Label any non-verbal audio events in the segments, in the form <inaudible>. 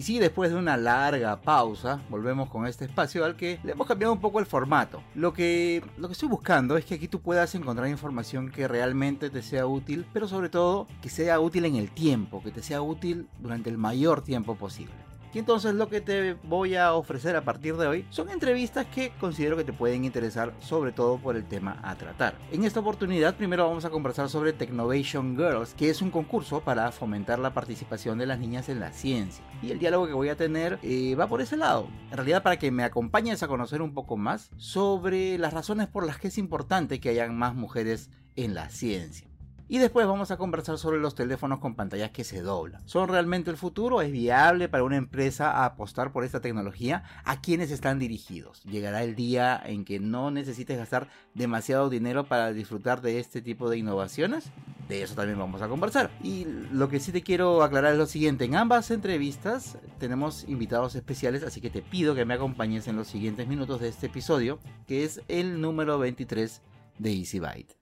Y sí, después de una larga pausa, volvemos con este espacio al que le hemos cambiado un poco el formato. Lo que, lo que estoy buscando es que aquí tú puedas encontrar información que realmente te sea útil, pero sobre todo que sea útil en el tiempo, que te sea útil durante el mayor tiempo posible. Y entonces lo que te voy a ofrecer a partir de hoy son entrevistas que considero que te pueden interesar sobre todo por el tema a tratar. En esta oportunidad primero vamos a conversar sobre Technovation Girls, que es un concurso para fomentar la participación de las niñas en la ciencia. Y el diálogo que voy a tener eh, va por ese lado. En realidad para que me acompañes a conocer un poco más sobre las razones por las que es importante que hayan más mujeres en la ciencia. Y después vamos a conversar sobre los teléfonos con pantallas que se doblan. ¿Son realmente el futuro? ¿Es viable para una empresa apostar por esta tecnología? ¿A quiénes están dirigidos? ¿Llegará el día en que no necesites gastar demasiado dinero para disfrutar de este tipo de innovaciones? De eso también vamos a conversar. Y lo que sí te quiero aclarar es lo siguiente. En ambas entrevistas tenemos invitados especiales, así que te pido que me acompañes en los siguientes minutos de este episodio, que es el número 23 de Easy Byte.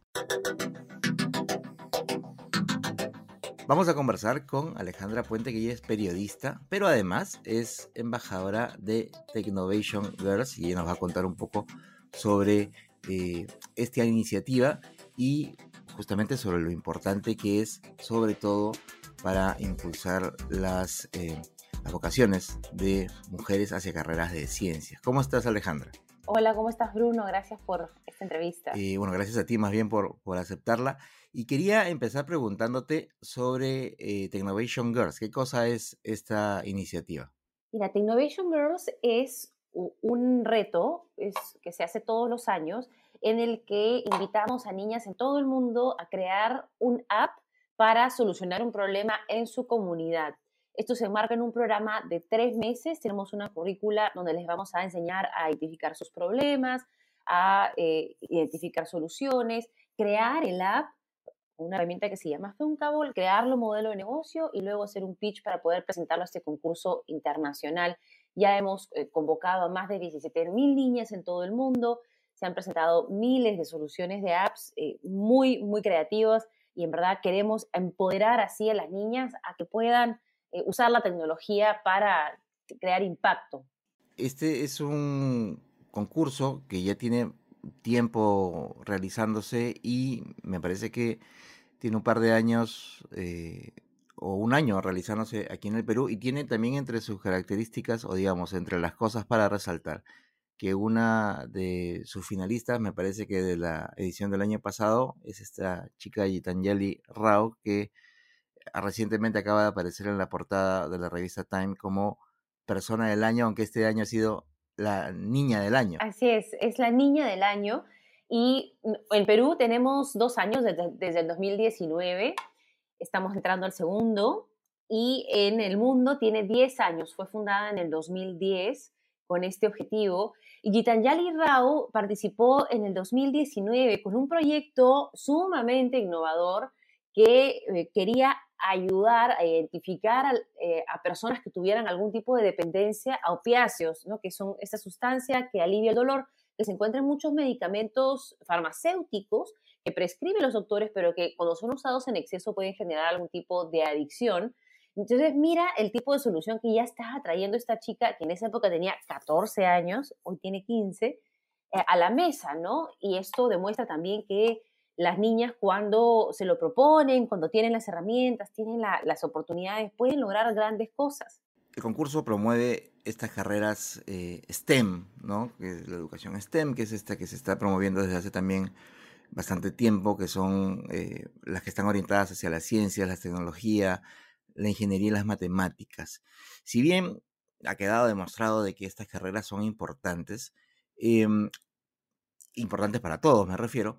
Vamos a conversar con Alejandra Puente, que ella es periodista, pero además es embajadora de Technovation Girls y ella nos va a contar un poco sobre eh, esta iniciativa y justamente sobre lo importante que es, sobre todo para impulsar las, eh, las vocaciones de mujeres hacia carreras de ciencias. ¿Cómo estás, Alejandra? Hola, ¿cómo estás, Bruno? Gracias por esta entrevista. Eh, bueno, gracias a ti más bien por, por aceptarla. Y quería empezar preguntándote sobre eh, Technovation Girls. ¿Qué cosa es esta iniciativa? Mira, Technovation Girls es un reto es, que se hace todos los años en el que invitamos a niñas en todo el mundo a crear un app para solucionar un problema en su comunidad. Esto se enmarca en un programa de tres meses. Tenemos una currícula donde les vamos a enseñar a identificar sus problemas, a eh, identificar soluciones, crear el app una herramienta que se llama Thunkable, crearlo modelo de negocio y luego hacer un pitch para poder presentarlo a este concurso internacional. Ya hemos eh, convocado a más de 17 mil niñas en todo el mundo, se han presentado miles de soluciones de apps eh, muy, muy creativas y en verdad queremos empoderar así a las niñas a que puedan eh, usar la tecnología para crear impacto. Este es un concurso que ya tiene tiempo realizándose y me parece que tiene un par de años eh, o un año realizándose aquí en el Perú y tiene también entre sus características o digamos entre las cosas para resaltar que una de sus finalistas, me parece que de la edición del año pasado, es esta chica Gitanyali Rao, que recientemente acaba de aparecer en la portada de la revista Time como persona del año, aunque este año ha sido la niña del año. Así es, es la niña del año. Y en Perú tenemos dos años desde, el 2019, estamos entrando al segundo, y en el mundo tiene 10 años, fue fundada en el 2010 con este objetivo. Y Gitanyali Rao participó en el 2019 con un proyecto sumamente innovador que eh, quería ayudar a identificar eh, a, personas que tuvieran algún tipo de dependencia a opiáceos, ¿no? que son esta sustancia que alivia el dolor, que se encuentran muchos medicamentos farmacéuticos que prescriben los doctores, pero que cuando son usados en exceso pueden generar algún tipo de adicción. Entonces, mira el tipo de solución que ya está trayendo esta chica, que en esa época tenía 14 años, hoy tiene 15, eh, a la mesa, ¿no? Y esto demuestra también que las niñas cuando se lo proponen, cuando tienen las herramientas, tienen las oportunidades, pueden lograr grandes cosas. El concurso promueve estas carreras eh, STEM, ¿no? Que es la educación STEM, que es esta que se está promoviendo desde hace también bastante tiempo, que son eh, las que están orientadas hacia las ciencias, la tecnología, la ingeniería y las matemáticas. Si bien ha quedado demostrado de que estas carreras son importantes, em, importantes para todos me refiero,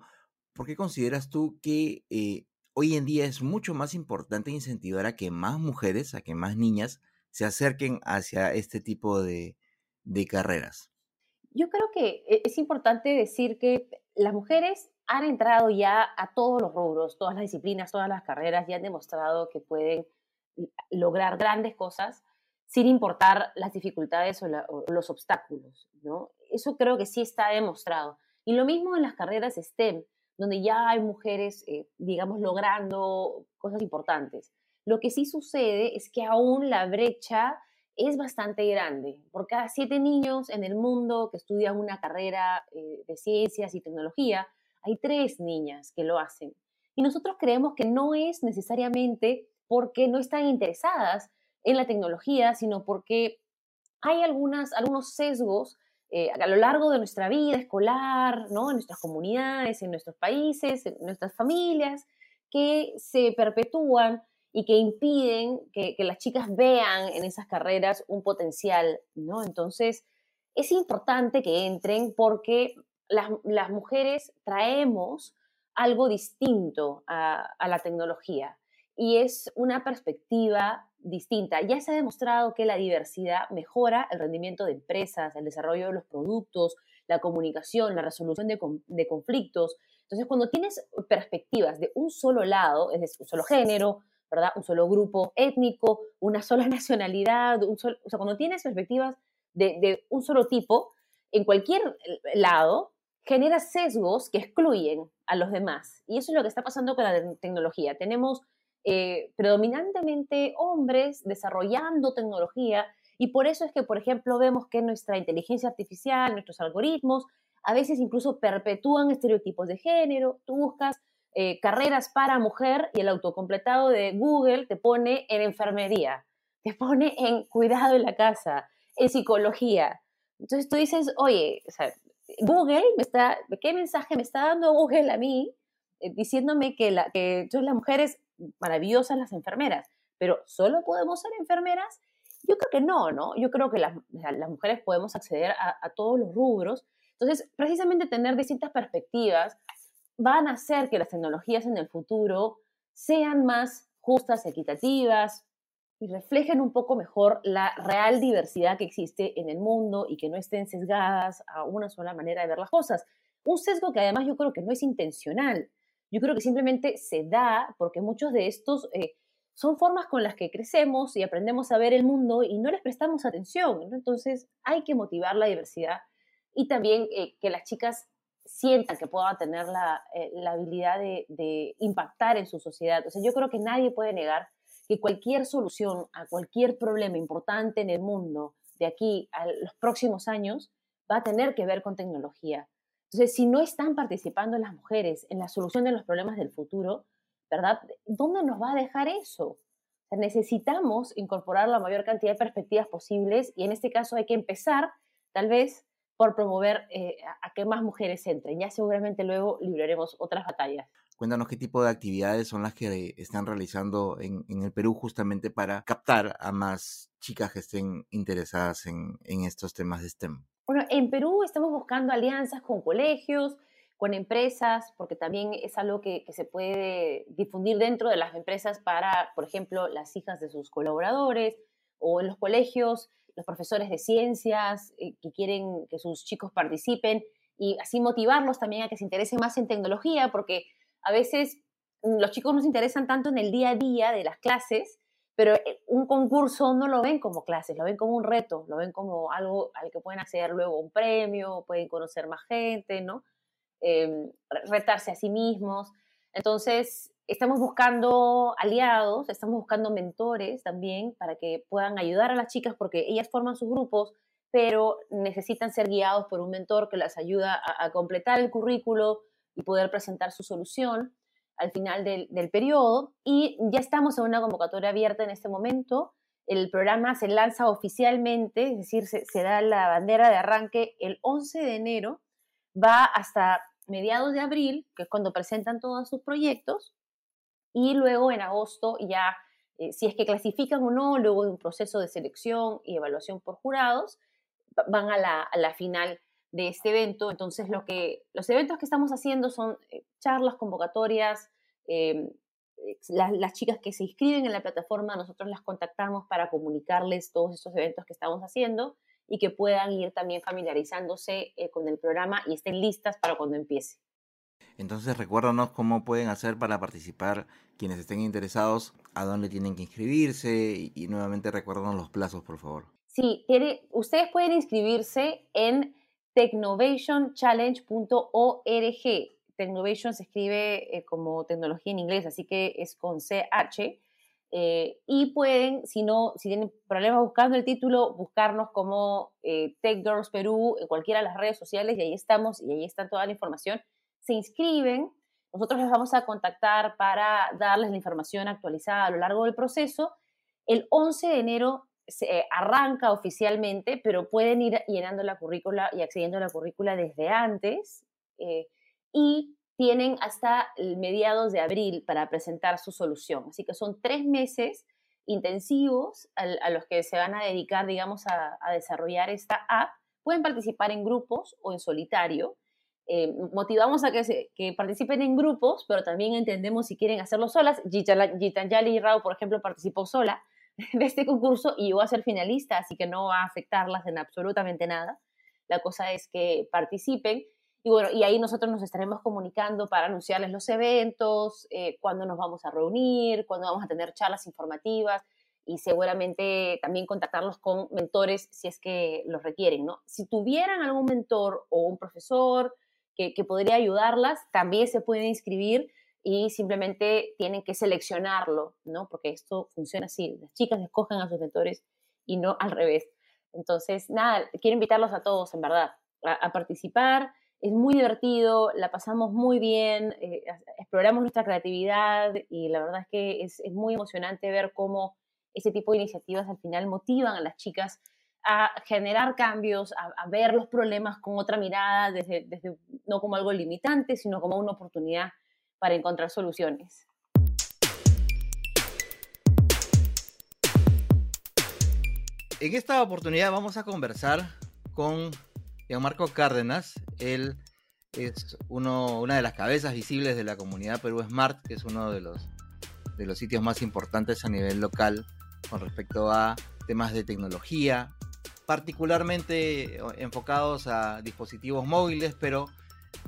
¿por qué consideras tú que eh, hoy en día es mucho más importante incentivar a que más mujeres, a que más niñas se acerquen hacia este tipo de, carreras? Yo creo que e, es importante decir que las mujeres han entrado ya a todos los rubros, todas las disciplinas, todas las carreras y han demostrado que pueden lograr grandes cosas sin importar las dificultades o, los obstáculos, ¿no? Eso creo que sí está demostrado. Y lo mismo en las carreras STEM, donde ya hay mujeres, eh, digamos, logrando cosas importantes. Lo que sí sucede es que aún la brecha es bastante grande. Por cada siete niños en el mundo que estudian una carrera eh, de ciencias y tecnología, hay tres niñas que lo hacen. Y nosotros creemos que no es necesariamente porque no están interesadas en la tecnología, sino porque hay algunas, algunos sesgos eh, a lo largo de nuestra vida escolar, ¿no? en nuestras comunidades, en nuestros países, en nuestras familias, que se perpetúan y que impiden que, las chicas vean en esas carreras un potencial, ¿no? Entonces, es importante que entren porque las, mujeres traemos algo distinto a la tecnología y es una perspectiva distinta. Ya se ha demostrado que la diversidad mejora el rendimiento de empresas, el desarrollo de los productos, la comunicación, la resolución de, conflictos. Entonces, cuando tienes perspectivas de un solo lado, es decir, un solo género, ¿verdad? Un solo grupo étnico, una sola <laughs> nacionalidad, un solo, o sea, cuando tienes perspectivas de, de un solo tipo, en cualquier lado, genera sesgos que excluyen a los demás. Y eso es lo que está pasando con la tecnología. Tenemos eh, predominantemente hombres desarrollando tecnología y por eso es que, por ejemplo, vemos que nuestra inteligencia artificial, nuestros algoritmos, a veces incluso perpetúan estereotipos de género. Tú buscas eh, carreras para mujer y el autocompletado de Google te pone en enfermería, te pone en cuidado en la casa, en psicología. Entonces tú dices, oye, Google me está, ¿qué mensaje me está dando Google a mí eh, diciéndome que, la, que entonces las mujeres maravillosas las enfermeras, pero ¿solo podemos ser enfermeras? Yo creo que no, ¿no? Yo creo que las, las mujeres podemos acceder a, todos los rubros. Entonces, precisamente tener distintas perspectivas van a hacer que las tecnologías en el futuro sean más justas, equitativas y reflejen un poco mejor la real diversidad que existe en el mundo y que no estén sesgadas a una sola manera de ver las cosas. Un sesgo que además yo creo que no es intencional, yo creo que simplemente se da porque muchos de estos eh, son formas con las que crecemos y aprendemos a ver el mundo y no les prestamos atención. Entonces hay que motivar la diversidad y también eh, que las chicas sientan que puedan tener la, eh, habilidad de, de, impactar en su sociedad. O sea, yo creo que nadie puede negar que cualquier solución a cualquier problema importante en el mundo de aquí a los próximos años va a tener que ver con tecnología. Entonces, si no están participando las mujeres en la solución de los problemas del futuro, ¿verdad? ¿Dónde nos va a dejar eso? necesitamos incorporar la mayor cantidad de perspectivas posibles y en este caso hay que empezar, tal vez, por promover eh, a que más mujeres entren. Ya seguramente luego libraremos otras batallas. Cuéntanos qué tipo de actividades son las que están realizando en, el Perú justamente para captar a más chicas que estén interesadas en, en estos temas de STEM. Bueno, en Perú estamos buscando alianzas con colegios, con empresas, porque también es algo que, se puede difundir dentro de las empresas para, por ejemplo, las hijas de sus colaboradores o en los colegios, los profesores de ciencias eh, que quieren que sus chicos participen y así motivarlos también a que se interesen más en tecnología, porque a veces los chicos no se interesan tanto en el día a día de las clases, pero eh, un concurso no lo ven como clases, lo ven como un reto, lo ven como algo al que pueden acceder luego un premio, pueden conocer más gente, ¿no? Em, retarse a sí mismos. Entonces, estamos buscando aliados, estamos buscando mentores también para que puedan ayudar a las chicas porque ellas forman sus grupos, pero necesitan ser guiados por un mentor que las ayuda a completar el currículo y poder presentar su solución al final del, periodo y ya estamos en una convocatoria abierta en este momento. El programa se lanza oficialmente, es decir, se, da la bandera de arranque el 11 de enero, va hasta mediados de abril, que es cuando presentan todos sus proyectos, y luego en agosto ya, eh, si es que clasifican o no, luego de un proceso de selección y evaluación por jurados, van a la, a la final de este evento. Entonces, lo que, los eventos que estamos haciendo son eh, charlas, convocatorias. Em, eh, las, chicas que se inscriben en la plataforma, nosotros las contactamos para comunicarles todos estos eventos que estamos haciendo y que puedan ir también familiarizándose eh, con el programa y estén listas para cuando empiece. Entonces recuérdanos cómo pueden hacer para participar quienes estén interesados, a dónde tienen que inscribirse y, y nuevamente recuérdanos los plazos, por favor. Sí, tiene, ustedes pueden inscribirse en technovationchallenge.org. Technovation se escribe eh, como tecnología en inglés, así que es con CH. Eh, y pueden, si no, si tienen problemas buscando el título, buscarnos como eh, Tech Girls Perú en cualquiera de las redes sociales y ahí estamos y ahí está toda la información. Se inscriben, nosotros les vamos a contactar para darles la información actualizada a lo largo del proceso. El 11 de enero se arranca oficialmente, pero pueden ir llenando la currícula y accediendo a la currícula desde antes. Eh, y tienen hasta mediados de abril para presentar su solución. Así que son tres meses intensivos a, los que se van a dedicar, digamos, a, desarrollar esta app. Pueden participar en grupos o en solitario. Eh, motivamos a que, que, participen en grupos, pero también entendemos si quieren hacerlo solas. Gitanjali Rao, por ejemplo, participó sola <laughs> de este concurso y llegó a ser finalista, así que no va a afectarlas en absolutamente nada. La cosa es que participen y bueno, y ahí nosotros nos estaremos comunicando para anunciarles los eventos, eh, cuándo nos vamos a reunir, cuándo vamos a tener charlas informativas y seguramente también contactarlos con mentores si es que los requieren, ¿no? Si tuvieran algún mentor o un profesor que, que podría ayudarlas, también se pueden inscribir y simplemente tienen que seleccionarlo, ¿no? Porque esto funciona así, las chicas escogen a sus mentores y no al revés. Entonces, nada, quiero invitarlos a todos, en verdad, a, participar. Es muy divertido, la pasamos muy bien, eh, exploramos nuestra creatividad y la verdad es que es, muy emocionante ver cómo ese tipo de iniciativas al final motivan a las chicas a generar cambios, a, a ver los problemas con otra mirada, desde, desde, no como algo limitante, sino como una oportunidad para encontrar soluciones. En esta oportunidad vamos a conversar con Marco Cárdenas. Él es uno, una de las cabezas visibles de la comunidad Perú Smart, que es uno de los, de los sitios más importantes a nivel local con respecto a temas de tecnología, particularmente enfocados a dispositivos móviles, pero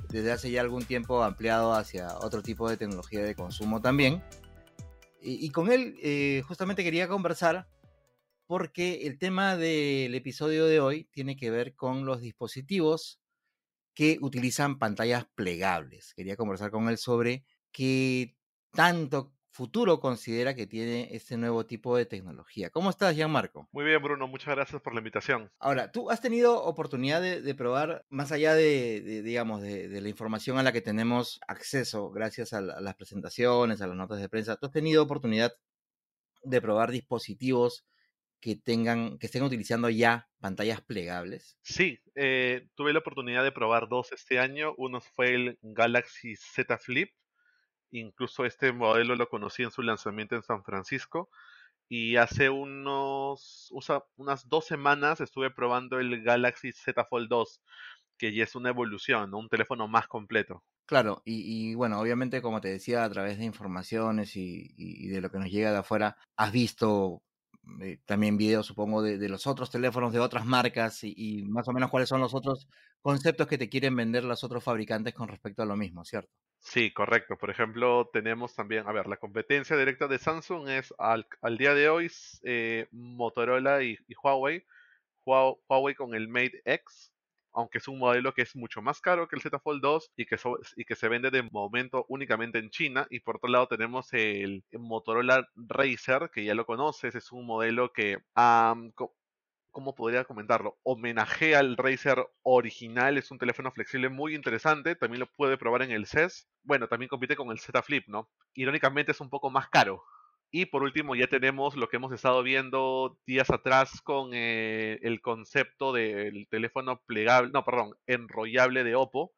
desde hace ya algún tiempo ampliado hacia otro tipo de tecnología de consumo también. Y, con él eh, justamente quería conversar porque el tema del episodio de hoy tiene que ver con los dispositivos que utilizan pantallas plegables. Quería conversar con él sobre qué tanto futuro considera que tiene este nuevo tipo de tecnología. ¿Cómo estás, Gianmarco? Muy bien, Bruno, muchas gracias por la invitación. Ahora, ¿tú has tenido oportunidad de, probar, más allá de, digamos, de, la información a la que tenemos acceso gracias a, a, las presentaciones, a las notas de prensa, ¿tú has tenido oportunidad de probar dispositivos que tengan, que estén utilizando ya pantallas plegables? Sí, eh, tuve la oportunidad de probar dos este año. Uno fue el Galaxy Z Flip Incluso este modelo lo conocí en su lanzamiento en San Francisco. Y hace unos, unas dos semanas estuve probando el Galaxy Z Fold 2, que ya es una evolución, un teléfono más completo. Claro, y, bueno, obviamente como te decía, a través de informaciones y, de lo que nos llega de afuera, has visto eh, también videos, supongo, de, los otros teléfonos de otras marcas y, y, más o menos cuáles son los otros conceptos que te quieren vender los otros fabricantes con respecto a lo mismo, ¿cierto? Sí, correcto. Por ejemplo, tenemos también, a ver, la competencia directa de Samsung es al, día de hoy eh, Motorola y, Huawei. Huawei con el Mate X, aunque es un modelo que es mucho más caro que el Z Fold 2 y que, y que se vende de momento únicamente en China. Y por otro lado tenemos el, Motorola Racer, que ya lo conoces, es un modelo que ¿cómo podría comentarlo? Homenajea al Razer original, es un teléfono flexible muy interesante, también lo puede probar en el CES. Bueno, también compite con el Z Flip, ¿no? Irónicamente es un poco más caro. Y por último ya tenemos lo que hemos estado viendo días atrás con eh, el concepto del teléfono plegable, no, perdón, enrollable de Oppo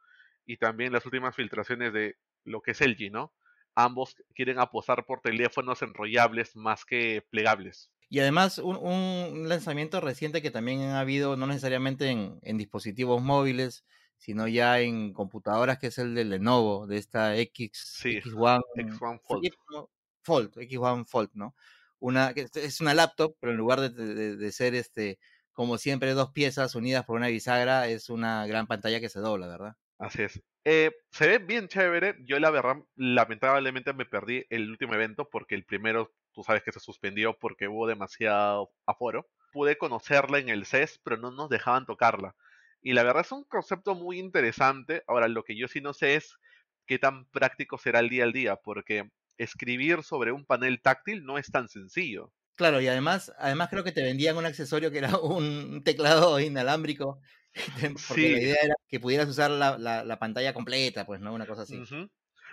y también las últimas filtraciones de lo que es LG, ¿no? Ambos quieren apostar por teléfonos enrollables más que plegables. Y además un, lanzamiento reciente que también ha habido, no necesariamente en, dispositivos móviles, sino ya en computadoras, que es el de Lenovo, de esta X, X1, X1 Fold. Fold, X1 Fold, ¿no? Una, es una laptop, pero en lugar de, ser este como siempre, dos piezas unidas por una bisagra, es una gran pantalla que se dobla, ¿verdad? Así es. Eh, se ve bien chévere. Yo la verdad, lamentablemente me perdí el último evento porque el primero, tú sabes que se suspendió porque hubo demasiado aforo. Pude conocerla en el CES, pero no nos dejaban tocarla. Y la verdad es un concepto muy interesante. Ahora, lo que yo sí no sé es qué tan práctico será el día al día, porque escribir sobre un panel táctil no es tan sencillo. Claro, y además, además creo que te vendían un accesorio que era <laughs> un teclado inalámbrico, <laughs> porque la idea era que pudieras usar la, la, pantalla completa, pues, ¿no? Una cosa así.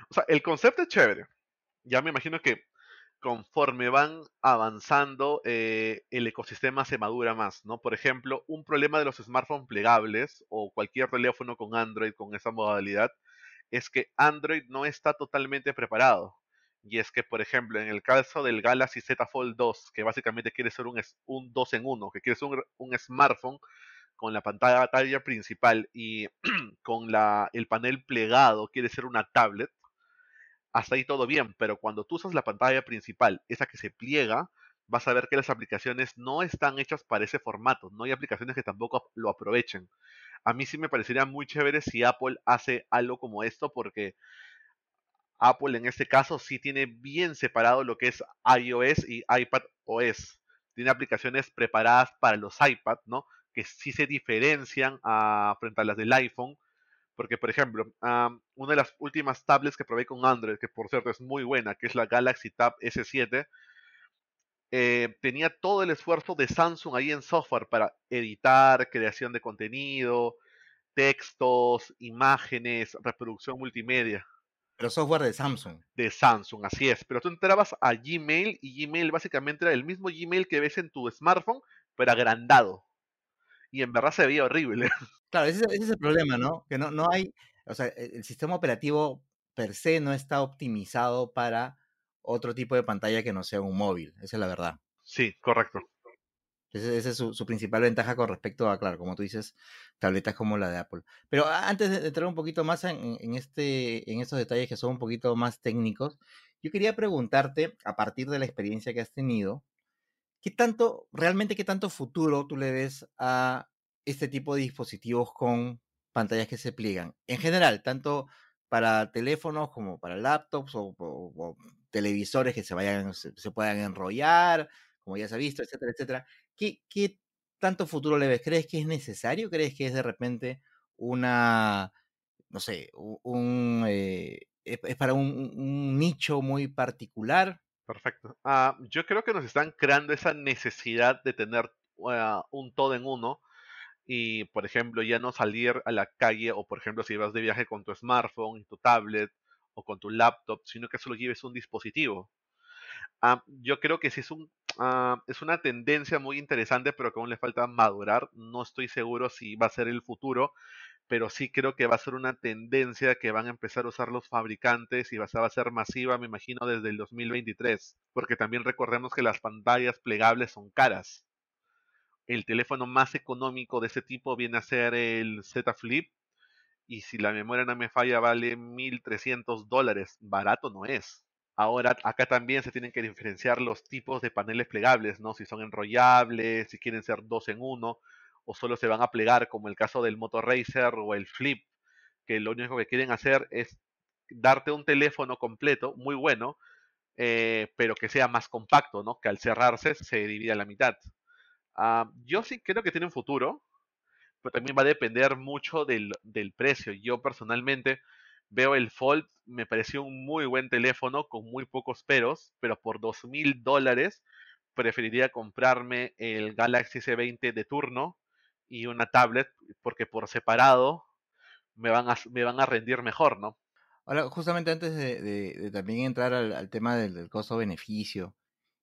O sea, el concepto es chévere. Ya me imagino que conforme van avanzando, eh, el ecosistema se madura más, ¿no? Por ejemplo, un problema de los smartphones plegables o cualquier teléfono con Android con esa modalidad es que Android no está totalmente preparado. Y es que, por ejemplo, en el caso del Galaxy Z Fold 2, que básicamente quiere ser un, un 2 en 1, que quiere ser un, smartphone con la pantalla principal y <clears throat> con la, el panel plegado, quiere ser una tablet, hasta ahí todo bien, pero cuando tú usas la pantalla principal, esa que se pliega, vas a ver que las aplicaciones no están hechas para ese formato, no hay aplicaciones que tampoco lo aprovechen. A mí sí me parecería muy chévere si Apple hace algo como esto, porque Apple en este caso sí tiene bien separado lo que es iOS y iPad OS. Tiene aplicaciones preparadas para los iPad, ¿no? Que sí se diferencian a, frente a las del iPhone. Porque, por ejemplo, una de las últimas tablets que probé con Android, que por cierto es muy buena, que es la Galaxy Tab S7, eh, tenía todo el esfuerzo de Samsung ahí en software para editar, creación de contenido, textos, imágenes, reproducción multimedia. Pero software de Samsung. De Samsung, así es. Pero tú entrabas a Gmail y Gmail básicamente era el mismo Gmail que ves en tu smartphone, pero agrandado. Y en verdad se veía horrible. <laughs> Claro, ese, es el problema, ¿no? Que no, no hay, o sea, e, el sistema operativo per se no está optimizado para otro tipo de pantalla que no sea un móvil. Esa es la verdad. Sí, correcto. Esa es su, principal ventaja con respecto a, claro, como tú dices, tabletas como la de Apple. Pero antes de entrar un poquito más en, este, en estos detalles que son un poquito más técnicos, yo quería preguntarte, a partir de la experiencia que has tenido, ¿qué tanto, realmente qué tanto futuro tú le ves a este tipo de dispositivos con pantallas que se pliegan? En general, tanto para teléfonos como para laptops o, televisores que se vayan, se puedan enrollar, como ya se ha visto, etcétera, etcétera. ¿qué, tanto futuro le ves? ¿Crees que es necesario? ¿Crees que es de repente una, no sé, un, eh, es, para un, nicho muy particular? Perfecto. Ah, yo creo que nos están creando esa necesidad de tener ah, un todo en uno y, por ejemplo, ya no salir a la calle o, por ejemplo, si vas de viaje con tu smartphone tu tablet o con tu laptop, sino que solo lleves un dispositivo. Ah, yo creo que sí es, un, ah, es una tendencia muy interesante, pero que aún le falta madurar. No estoy seguro si va a ser el futuro, pero sí creo que va a ser una tendencia que van a empezar a usar los fabricantes y va a ser masiva, me imagino, desde el 2023. Porque también recordemos que las pantallas plegables son caras. El teléfono más económico de ese tipo viene a ser el Z Flip. Y si la memoria no me falla, vale 1.300 dólares. Barato no es. Ahora, acá también se tienen que diferenciar los tipos de paneles plegables, ¿no? Si son enrollables, si quieren ser dos en uno, o solo se van a plegar, como el caso del Moto Racer o el Flip, que lo único que quieren hacer es darte un teléfono completo, muy bueno, eh, pero que sea más compacto, ¿no? Que al cerrarse se divide a la mitad. Ah, yo sí creo que tiene un futuro, pero también va a depender mucho del, del precio. Yo personalmente Veo el Fold, me pareció un muy buen teléfono con muy pocos peros, pero por dos mil dólares preferiría comprarme el Galaxy S20 de turno y una tablet, porque por separado me van a, me van a rendir mejor, ¿no? Ahora, justamente antes de, también entrar al, tema del, costo-beneficio,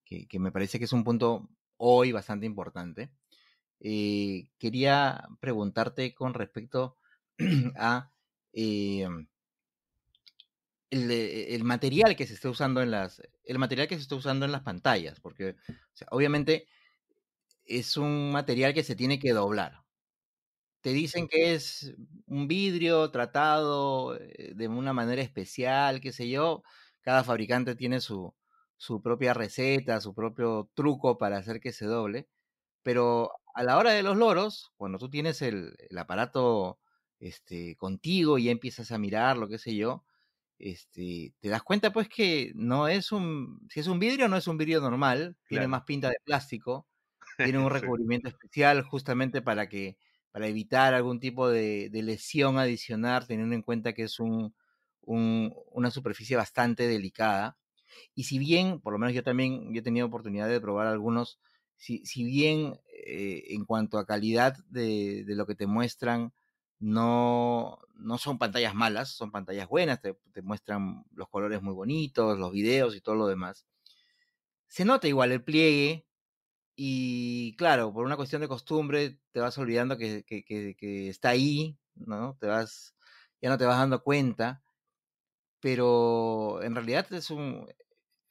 que, me parece que es un punto hoy bastante importante, eh, quería preguntarte con respecto <clears throat> a eh, el, material que se está usando en las el material que se está usando en las pantallas porque obviamente es un material que se tiene que doblar. Te dicen que es un vidrio tratado eh, de una manera especial qué sé yo cada fabricante tiene su su propia receta su propio truco para hacer que se doble pero a la hora de los loros, cuando tú tienes el, el aparato este, contigo y ya empiezas a mirar, lo que sé yo, este, te das cuenta pues que no es un, si es un vidrio, no es un vidrio normal, tiene más pinta de plástico, tiene un <laughs> Sí. recubrimiento especial justamente para que, para evitar algún tipo de, de lesión adicional, teniendo en cuenta que es un, un- una superficie bastante delicada. Y si bien, por lo menos yo también yo he tenido oportunidad de probar algunos, si, si bien eh, en cuanto a calidad de, de lo que te muestran, no, no son pantallas malas, son pantallas buenas, te, muestran los colores muy bonitos, los videos y todo lo demás. Se nota igual el pliegue y claro, por una cuestión de costumbre te vas olvidando que, que- que- que está ahí, ¿no? Te vas, ya no te vas dando cuenta, pero en realidad es un,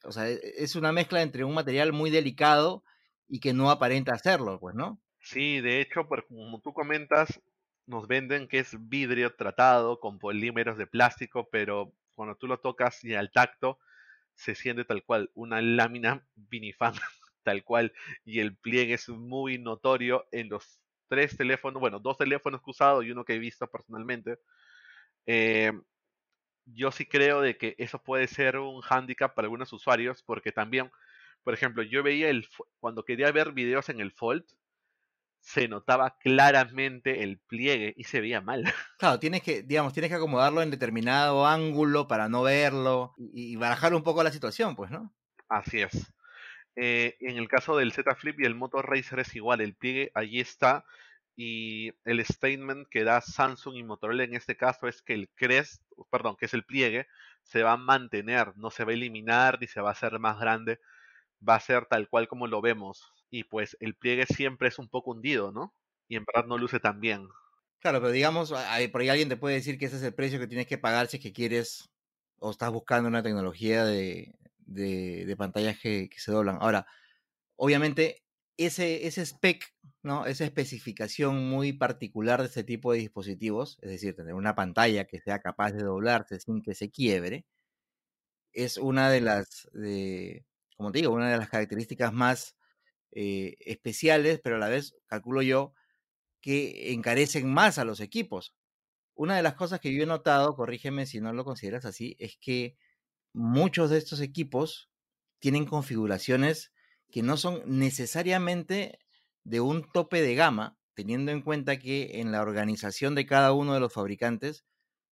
o sea, e- es una mezcla entre un material muy delicado y que no aparenta hacerlo, pues, ¿no? Sí, de hecho, por, como tú comentas, nos venden que es vidrio tratado con polímeros de plástico, pero cuando tú lo tocas y al tacto se siente tal cual, una lámina <laughs> vinifan tal cual, y el pliegue es muy notorio en los tres teléfonos, bueno, dos teléfonos que he usado y uno que he visto personalmente. Eh, yo sí creo de que eso puede ser un hándicap para algunos usuarios, porque también, por ejemplo, yo veía el, cuando quería ver videos en el Fold, se notaba claramente el pliegue y se veía mal. <laughs> Claro, tienes que, digamos, tienes que acomodarlo en determinado ángulo para no verlo y, y barajar un poco la situación, pues, ¿no? Así es. Eh, en el caso del Z Flip y el Moto Racer es igual, el pliegue allí está y el statement que da Samsung y Motorola en este caso es que el crest, perdón, que es el pliegue, se va a mantener, no se va a eliminar ni se va a hacer más grande, va a ser tal cual como lo vemos. Y pues el pliegue siempre es un poco hundido, ¿no? Y en verdad no luce tan bien. Claro, pero digamos, por ahí alguien te puede decir que ese es el precio que tienes que pagar si es que quieres o estás buscando una tecnología de, de, de pantallas que se doblan. Ahora, obviamente, ese, ese spec, ¿no? Esa especificación muy particular de este tipo de dispositivos, es decir, tener una pantalla que sea capaz de doblarse sin que se quiebre, es una de las, de, como te digo, una de las características más eh, especiales, pero a la vez, calculo yo, que encarecen más a los equipos. Una de las cosas que yo he notado, corrígeme si no lo consideras así, es que muchos de estos equipos tienen configuraciones que no son necesariamente de un tope de gama, teniendo en cuenta que en la organización de cada uno de los fabricantes,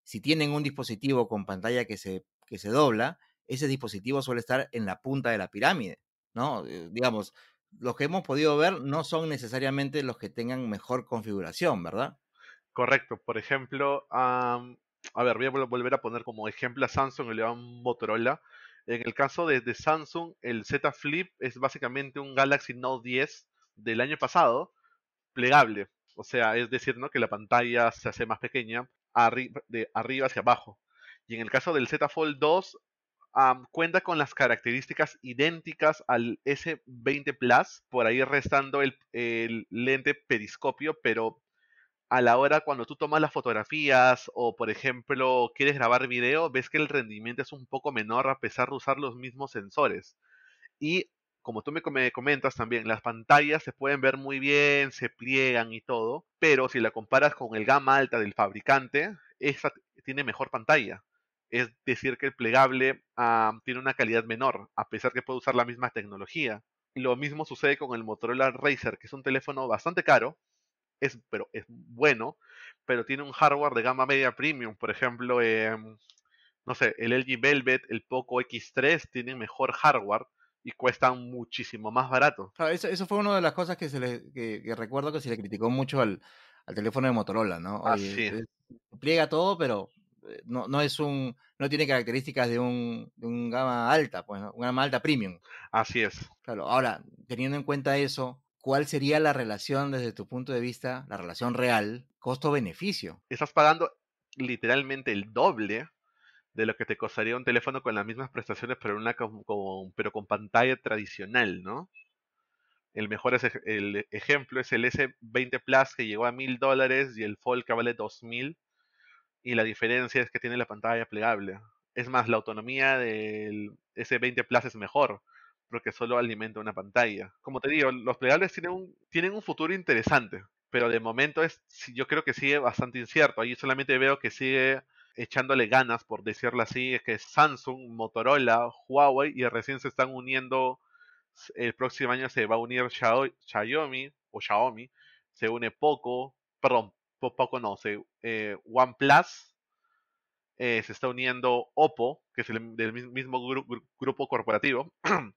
si tienen un dispositivo con pantalla que se, que se dobla, ese dispositivo suele estar en la punta de la pirámide, ¿no? Eh, digamos, los que hemos podido ver no son necesariamente los que tengan mejor configuración, ¿verdad? Correcto. Por ejemplo, am, a ver, voy a vol- volver a poner como ejemplo a Samsung y le a Motorola. En el caso de, Samsung, el Z Flip es básicamente un Galaxy Note 10 del año pasado, plegable. O sea, es decir, ¿no? que la pantalla se hace más pequeña de arriba hacia abajo. Y en el caso del Z Fold 2, am, cuenta con las características idénticas al S20 Plus, por ahí restando el lente periscopio, pero a la hora cuando tú tomas las fotografías o por ejemplo quieres grabar video, ves que el rendimiento es un poco menor a pesar de usar los mismos sensores. Y como tú me come- comentas también, las pantallas se pueden ver muy bien, se pliegan y todo, pero si la comparas con el gama alta del fabricante, esta tiene mejor pantalla. Es decir, que el plegable ah, tiene una calidad menor, a pesar que puede usar la misma tecnología. Lo mismo sucede con el Motorola Racer, que es un teléfono bastante caro, es, pero es bueno, pero tiene un hardware de gama media premium. Por ejemplo, em, no sé, el LG Velvet, el Poco X3 tienen mejor hardware y cuestan muchísimo más barato. Claro, eso, eso fue una de las cosas que se le, que, que recuerdo que se le criticó mucho al, al teléfono de Motorola, ¿no? Ah, Oye, sí. es- pliega todo, pero eh, no, no es un, no tiene características de un, de un gama alta, pues, ¿no? una gama alta premium. Así es. Claro, ahora, teniendo en cuenta eso, ¿cuál sería la relación desde tu punto de vista, la relación real, costo-beneficio? Estás pagando literalmente el doble de lo que te costaría un teléfono con las mismas prestaciones, pero, una con, pero con pantalla tradicional, ¿no? El mejor es, el ejemplo es el S20 Plus que llegó a mil dólares y el Fold que vale dos mil. Y la diferencia es que tiene la pantalla plegable. Es más, la autonomía del S20 Plus es mejor. Porque solo alimenta una pantalla. Como te digo, los plegables tienen un, tienen un futuro interesante, pero de momento es, yo creo que sigue bastante incierto. Ahí solamente veo que sigue echándole ganas, por decirlo así, es que Samsung, Motorola, Huawei y recién se están uniendo, el próximo año se va a unir Xiao- Xiaomi o Xiaomi, se une Poco, perdón, Po- Poco no, se, eh, OnePlus, eh, se está uniendo Oppo, que es el, del mis- mismo gru- gru- grupo corporativo, <clears throat>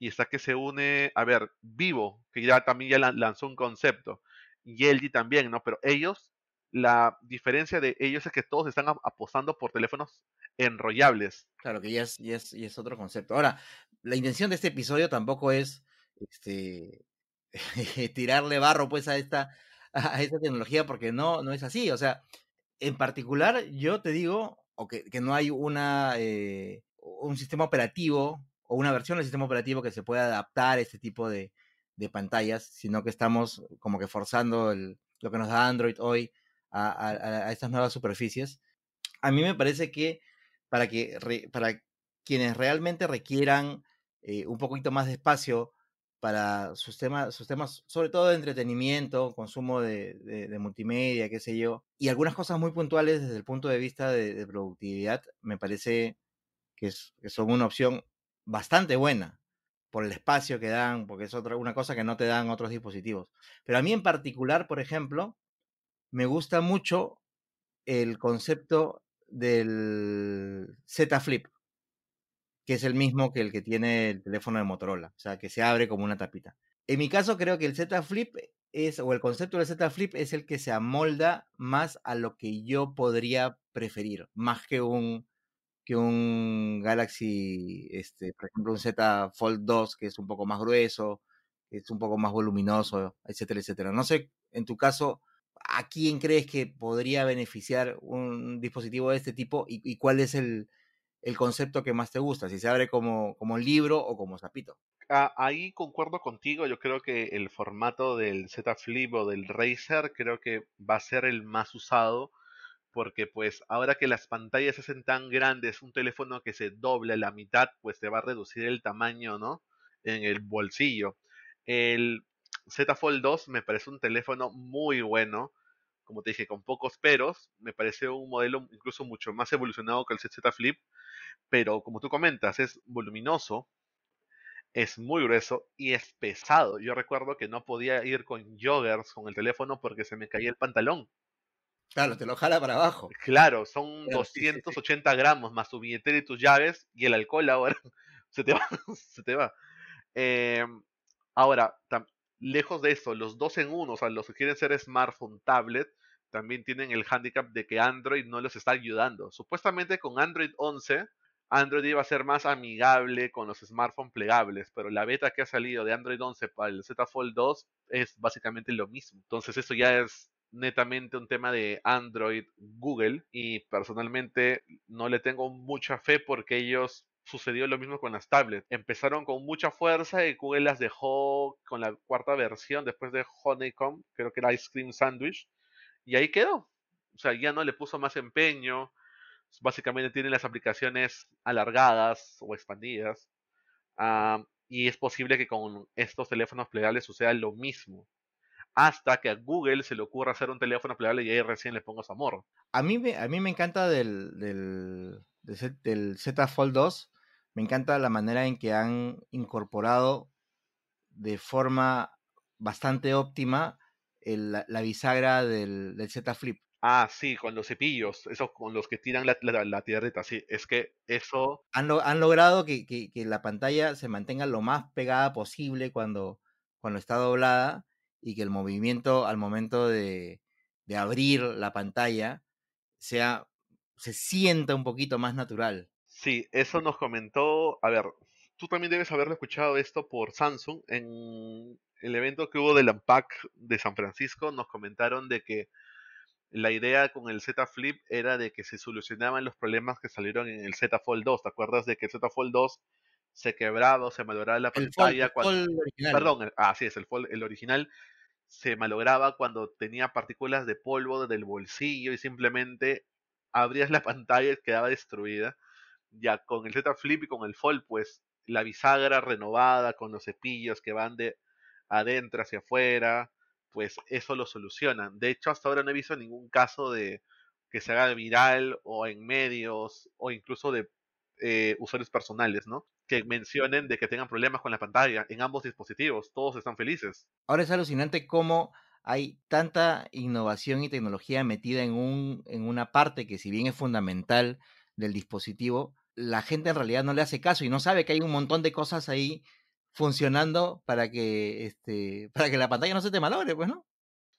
y está que se une, a ver, Vivo, que ya también ya lan- lanzó un concepto, y LG también, ¿no? Pero ellos, la diferencia de ellos es que todos están ap- apostando por teléfonos enrollables. Claro que ya es, ya es, ya es otro concepto. Ahora, la intención de este episodio tampoco es este <laughs> tirarle barro pues a esta, a esta tecnología, porque no, no es así. O sea, en particular, yo te digo, o que, que no hay una eh, un sistema operativo o una versión del sistema operativo que se pueda adaptar a este tipo de, pantallas, sino que estamos como que forzando lo que nos da Android hoy a, estas nuevas superficies. A mí me parece que para que para quienes realmente requieran eh, un poquito más de espacio para sus temas, sus temas, sobre todo de entretenimiento, consumo de, multimedia, qué sé yo, y algunas cosas muy puntuales desde el punto de vista de, de productividad, me parece que, es- que son una opción bastante buena por el espacio que dan, porque es otra, una cosa que no te dan otros dispositivos. Pero a mí en particular, por ejemplo, me gusta mucho el concepto del Z Flip, que es el mismo que el que tiene el teléfono de Motorola, o sea, que se abre como una tapita. En mi caso creo que el Z Flip es, o el concepto del Z Flip es el que se amolda más a lo que yo podría preferir, más que un que un Galaxy, este, por ejemplo, un Z Fold 2, que es un poco más grueso, es un poco más voluminoso, etcétera, etcétera. No sé, en tu caso, ¿a quién crees que podría beneficiar un dispositivo de este tipo y, y cuál es el, el concepto que más te gusta? Si se abre como, como libro o como zapito. Ah, ahí concuerdo contigo, yo creo que el formato del Z Flip o del Razer creo que va a ser el más usado porque pues ahora que las pantallas se hacen tan grandes, un teléfono que se dobla la mitad, pues te va a reducir el tamaño, ¿no? En el bolsillo. El Z Fold 2 me parece un teléfono muy bueno, como te dije, con pocos peros, me parece un modelo incluso mucho más evolucionado que el Z Flip, pero como tú comentas, es voluminoso, es muy grueso y es pesado. Yo recuerdo que no podía ir con joggers con el teléfono porque se me caía el pantalón. Claro, te lo jala para abajo. Claro, son Claro, sí, sí, sí. 280 gramos más tu billetera y tus llaves y el alcohol ahora <laughs> se te va, <laughs> se te va. Eh, ahora, lejos de eso, los dos en uno, o sea, los que quieren ser smartphone, tablet, también tienen el handicap de que Android no los está ayudando. Supuestamente con Android 11, Android iba a ser más amigable con los smartphones plegables, pero la beta que ha salido de Android 11 para el Z Fold 2 es básicamente lo mismo. Entonces eso ya es netamente un tema de Android Google y personalmente no le tengo mucha fe porque ellos sucedió lo mismo con las tablets. Empezaron con mucha fuerza y Google las dejó con la cuarta versión después de Honeycomb, creo que era Ice Cream Sandwich, y ahí quedó. O sea, ya no le puso más empeño. Básicamente tiene las aplicaciones alargadas o expandidas. Y es posible que con estos teléfonos plegables suceda lo mismo. Hasta que a Google se le ocurra hacer un teléfono plegable y ahí recién le pongo su amor. A mí me, a mí me encanta del, del, del Z- del Z Fold 2, me encanta la manera en que han incorporado de forma bastante óptima el- la, la bisagra del, del Z Flip. Ah, sí, con los cepillos, esos con los que tiran la, la, la tierrita, sí. Es que eso, Han, lo- han logrado que, que- que la pantalla se mantenga lo más pegada posible cuando, cuando está doblada y que el movimiento al momento de, de abrir la pantalla sea, se sienta un poquito más natural. sí, eso nos comentó, a ver, tú también debes haberlo escuchado esto por Samsung. En el evento que hubo del Unpack de San Francisco, nos comentaron de que la idea con el Z Flip era de que se solucionaban los problemas que salieron en el Z Fold 2. ¿Te acuerdas de que el Z Fold 2 se quebraba o se malograba la El Fold, pantalla el cuando... Fold original. Perdón, el- ah, sí, es el Fold, el original se malograba cuando tenía partículas de polvo del bolsillo y simplemente abrías la <laughs> pantalla y quedaba destruida. Ya con el Z Flip y con el Fold, pues la bisagra renovada con los cepillos que van de adentro hacia afuera, pues eso lo solucionan. De hecho, hasta ahora no he visto ningún caso de que se haga viral o en medios o incluso de eh, usuarios personales, ¿no? Que mencionen de que tengan problemas con la pantalla en ambos dispositivos. Todos están felices. Ahora es alucinante cómo hay tanta innovación y tecnología metida en, un, en una parte que si bien es fundamental del dispositivo, la gente en realidad no le hace caso y no sabe que hay un montón de cosas ahí funcionando para que este <laughs> para que la pantalla no se te malogre, pues, ¿no?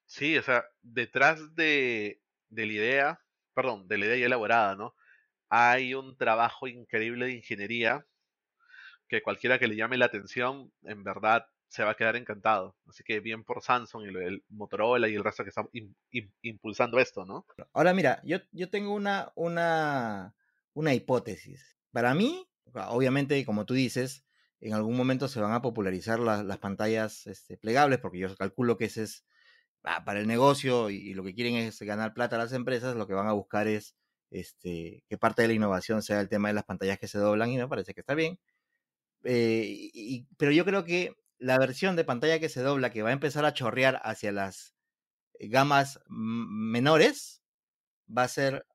Sí, o sea, detrás de, de la idea, perdón, de la idea ya elaborada, ¿no? Hay un trabajo increíble de ingeniería que cualquiera que le llame la atención, en verdad, se va a quedar encantado. Así que bien por Samsung y el Motorola y el resto que están impulsando esto, ¿no? Ahora mira, yo, yo tengo una, una, una hipótesis. Para mí, obviamente, como tú dices, en algún momento se van a popularizar las pantallas este, plegables, porque yo calculo que ese es ah, para el negocio y, lo que quieren es ganar plata a las empresas, lo que van a buscar es este, que parte de la innovación sea el tema de las pantallas que se doblan y me parece que está bien. Eh, pero yo creo que la versión de pantalla que se dobla, que va a empezar a chorrear hacia las gamas menores, va a ser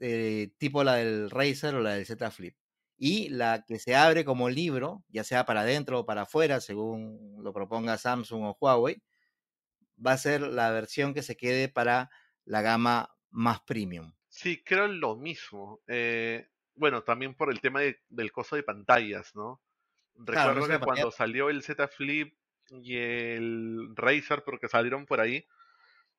eh, tipo la del Razer o la del Z Flip y la que se abre como libro, ya sea para adentro o para afuera, según lo proponga Samsung o Huawei, va a ser la versión que se quede para la gama más premium. Sí, creo lo mismo. Eh, bueno, también por el tema del costo de pantallas, ¿no? Recuerdo que cuando salió el Z Flip y el Razer, porque salieron por ahí,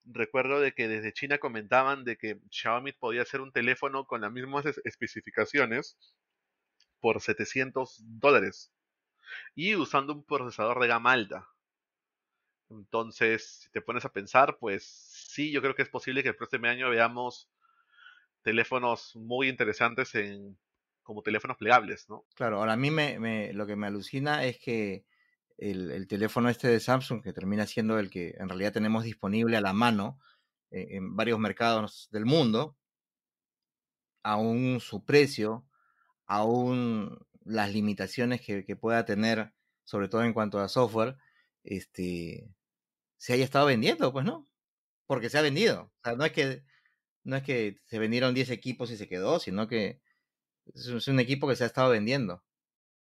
recuerdo de que desde China comentaban de que Xiaomi podía hacer un teléfono con las mismas especificaciones por 700 dólares y usando un procesador de gama alta. Entonces, si te pones a pensar, pues sí, yo creo que es posible que el próximo año veamos teléfonos muy interesantes en como teléfonos plegables, ¿no? Claro, ahora a mí me, lo que me alucina es que el, teléfono este de Samsung, que termina siendo el que en realidad tenemos disponible a la mano eh, en varios mercados del mundo, aún su precio aún las limitaciones que, pueda tener, sobre todo en cuanto a software, este, se haya estado vendiendo, pues no, porque se ha vendido. O sea, no es que, no es que se vendieron 10 equipos y se quedó, sino que es un equipo que se ha estado vendiendo.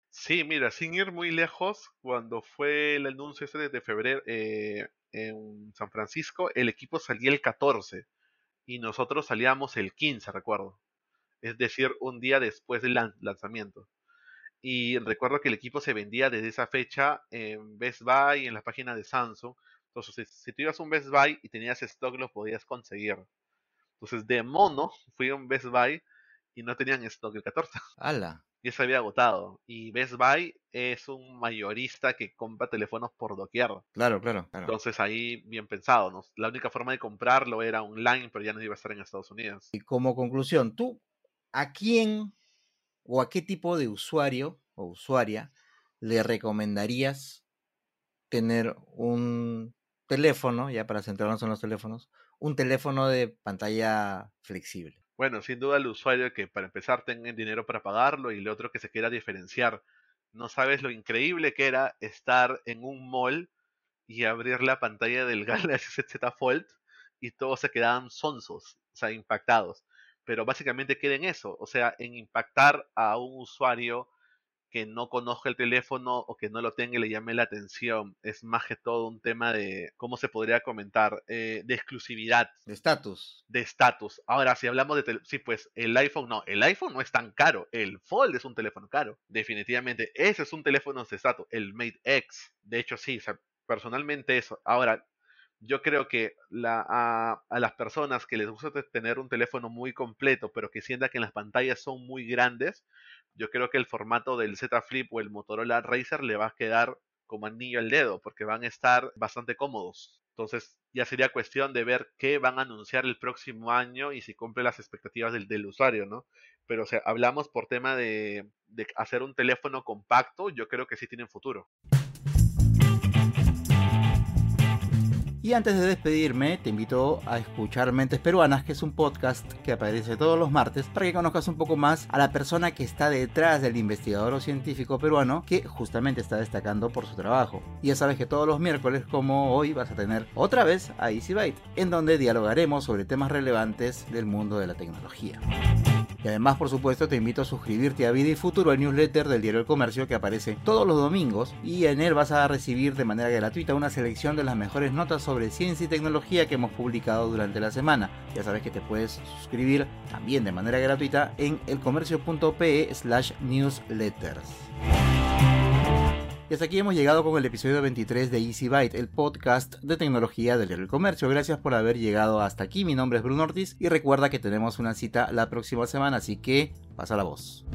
Sí, mira, sin ir muy lejos, cuando fue el anuncio este de febrero eh, en San Francisco, el equipo salía el 14 y nosotros salíamos el 15, recuerdo es decir, un día después del lanzamiento. Y recuerdo que el equipo se vendía desde esa fecha en Best Buy en la página de Samsung. Entonces, si tú ibas a un Best Buy y tenías stock, lo podías conseguir. Entonces, de mono, fui a un Best Buy y no tenían stock el 14. <laughs> ¡Hala! Y se había agotado. Y Best Buy es un mayorista que compra teléfonos por doquier. Claro, claro, claro. Entonces ahí bien pensado. ¿no? La única forma de comprarlo era online, pero ya no iba a estar en Estados Unidos. Y como conclusión, ¿tú ¿a quién o a qué tipo de usuario o usuaria le recomendarías tener un teléfono, ya para centrarnos en los teléfonos, un teléfono de pantalla flexible? Bueno, sin duda el usuario que para empezar tenga dinero para pagarlo y el otro que se quiera diferenciar. No sabes lo increíble que era estar en un mall y abrir la pantalla del <laughs> Galaxy Z Fold y todos se quedaban sonsos, o sea, impactados pero básicamente queda en eso, o sea, en impactar a un usuario que no conozca el teléfono o que no lo tenga y le llame la atención. Es más que todo un tema de, ¿cómo se podría comentar? Eh, de exclusividad. De estatus. De estatus. Ahora, si hablamos de, sí, pues el iPhone no, el iPhone no es tan caro, el Fold es un teléfono caro, definitivamente. Ese es un teléfono de estatus, el Mate X. De hecho, sí, personalmente eso. Ahora, yo creo que la, a, las personas que les gusta tener un teléfono muy completo, pero que sientan que las pantallas son muy grandes, yo creo que el formato del Z Flip o el Motorola Racer le va a quedar como anillo al dedo, porque van a estar bastante cómodos. Entonces ya sería cuestión de ver qué van a anunciar el próximo año y si cumple las expectativas del, del usuario, ¿no? Pero o sea, hablamos por tema de, de hacer un teléfono compacto, yo creo que sí tienen futuro. Y antes de despedirme, te invito a escuchar Mentes Peruanas, que es un podcast que aparece todos los martes para que conozcas un poco más a la persona que está detrás del investigador o científico peruano que justamente está destacando por su trabajo. Y ya sabes que todos los miércoles, como hoy, vas a tener otra vez a Easy en donde dialogaremos sobre temas relevantes del mundo de la tecnología. Y además, por supuesto, te invito a suscribirte a Vida y Futuro, el newsletter del diario El Comercio que aparece todos los domingos y en él vas a recibir de manera gratuita una selección de las mejores notas sobre ciencia y tecnología que hemos publicado durante la semana. Ya sabes que te puedes suscribir también de manera gratuita en elcomercio.pe slash newsletters. Y hasta aquí hemos llegado con el episodio 23 de Easy Byte, el podcast de tecnología del Comercio. Gracias por haber llegado hasta aquí. Mi nombre es Bruno Ortiz y recuerda que tenemos una cita la próxima semana, así que pasa la voz.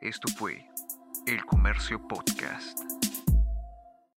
Esto fue El Comercio Podcast.